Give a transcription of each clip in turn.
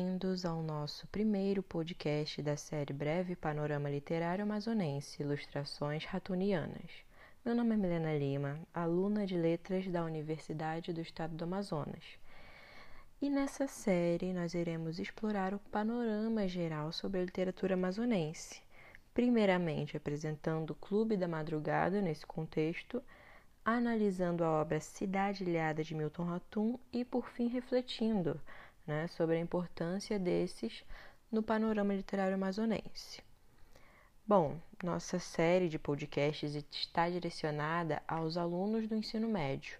bem-vindos ao nosso primeiro podcast da série Breve Panorama Literário Amazonense Ilustrações Ratunianas. Meu nome é Milena Lima, aluna de Letras da Universidade do Estado do Amazonas. E nessa série nós iremos explorar o panorama geral sobre a literatura amazonense, primeiramente apresentando o Clube da Madrugada nesse contexto, analisando a obra Cidade Ilhada de Milton Ratum e, por fim, refletindo né, sobre a importância desses no panorama literário amazonense. Bom, nossa série de podcasts está direcionada aos alunos do ensino médio,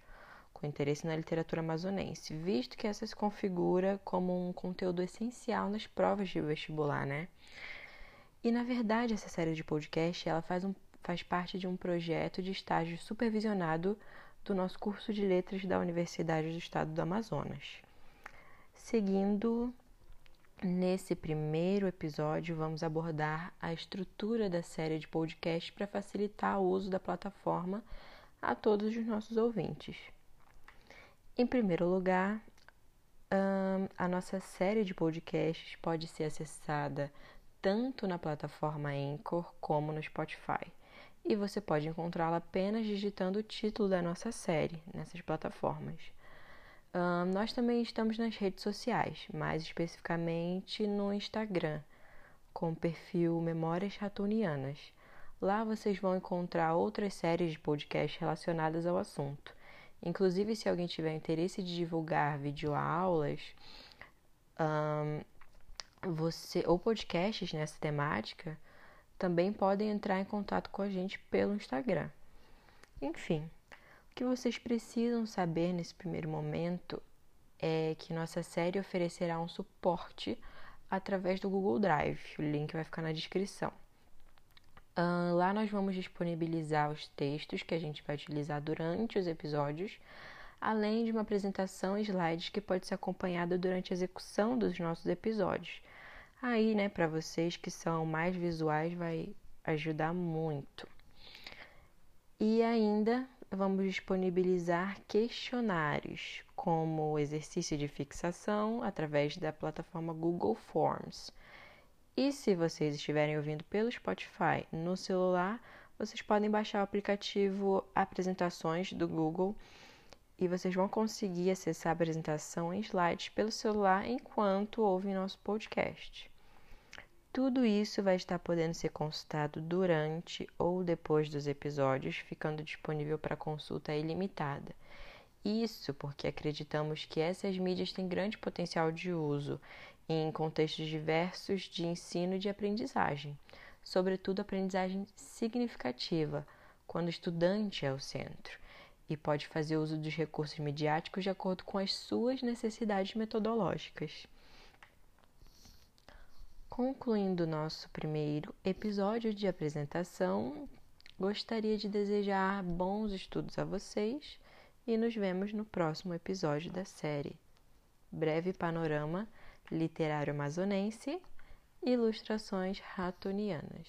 com interesse na literatura amazonense, visto que essa se configura como um conteúdo essencial nas provas de vestibular, né? E na verdade, essa série de podcast ela faz, um, faz parte de um projeto de estágio supervisionado do nosso curso de letras da Universidade do Estado do Amazonas. Seguindo, nesse primeiro episódio, vamos abordar a estrutura da série de podcast para facilitar o uso da plataforma a todos os nossos ouvintes. Em primeiro lugar, a nossa série de podcasts pode ser acessada tanto na plataforma Anchor como no Spotify. E você pode encontrá-la apenas digitando o título da nossa série nessas plataformas nós também estamos nas redes sociais, mais especificamente no Instagram, com o perfil Memórias Ratonianas. Lá vocês vão encontrar outras séries de podcasts relacionadas ao assunto. Inclusive, se alguém tiver interesse de divulgar videoaulas um, você, ou podcasts nessa temática, também podem entrar em contato com a gente pelo Instagram. Enfim, o que vocês precisam saber nesse primeiro momento é que nossa série oferecerá um suporte através do Google Drive. O link vai ficar na descrição. Lá nós vamos disponibilizar os textos que a gente vai utilizar durante os episódios, além de uma apresentação e slides que pode ser acompanhada durante a execução dos nossos episódios. Aí, né, para vocês que são mais visuais, vai ajudar muito. E ainda vamos disponibilizar questionários como exercício de fixação através da plataforma Google Forms. E se vocês estiverem ouvindo pelo Spotify no celular, vocês podem baixar o aplicativo Apresentações do Google e vocês vão conseguir acessar a apresentação em slides pelo celular enquanto ouvem nosso podcast. Tudo isso vai estar podendo ser consultado durante ou depois dos episódios, ficando disponível para consulta ilimitada. Isso porque acreditamos que essas mídias têm grande potencial de uso em contextos diversos de ensino e de aprendizagem, sobretudo aprendizagem significativa, quando o estudante é o centro, e pode fazer uso dos recursos midiáticos de acordo com as suas necessidades metodológicas. Concluindo nosso primeiro episódio de apresentação, gostaria de desejar bons estudos a vocês e nos vemos no próximo episódio da série Breve Panorama Literário Amazonense Ilustrações Ratonianas.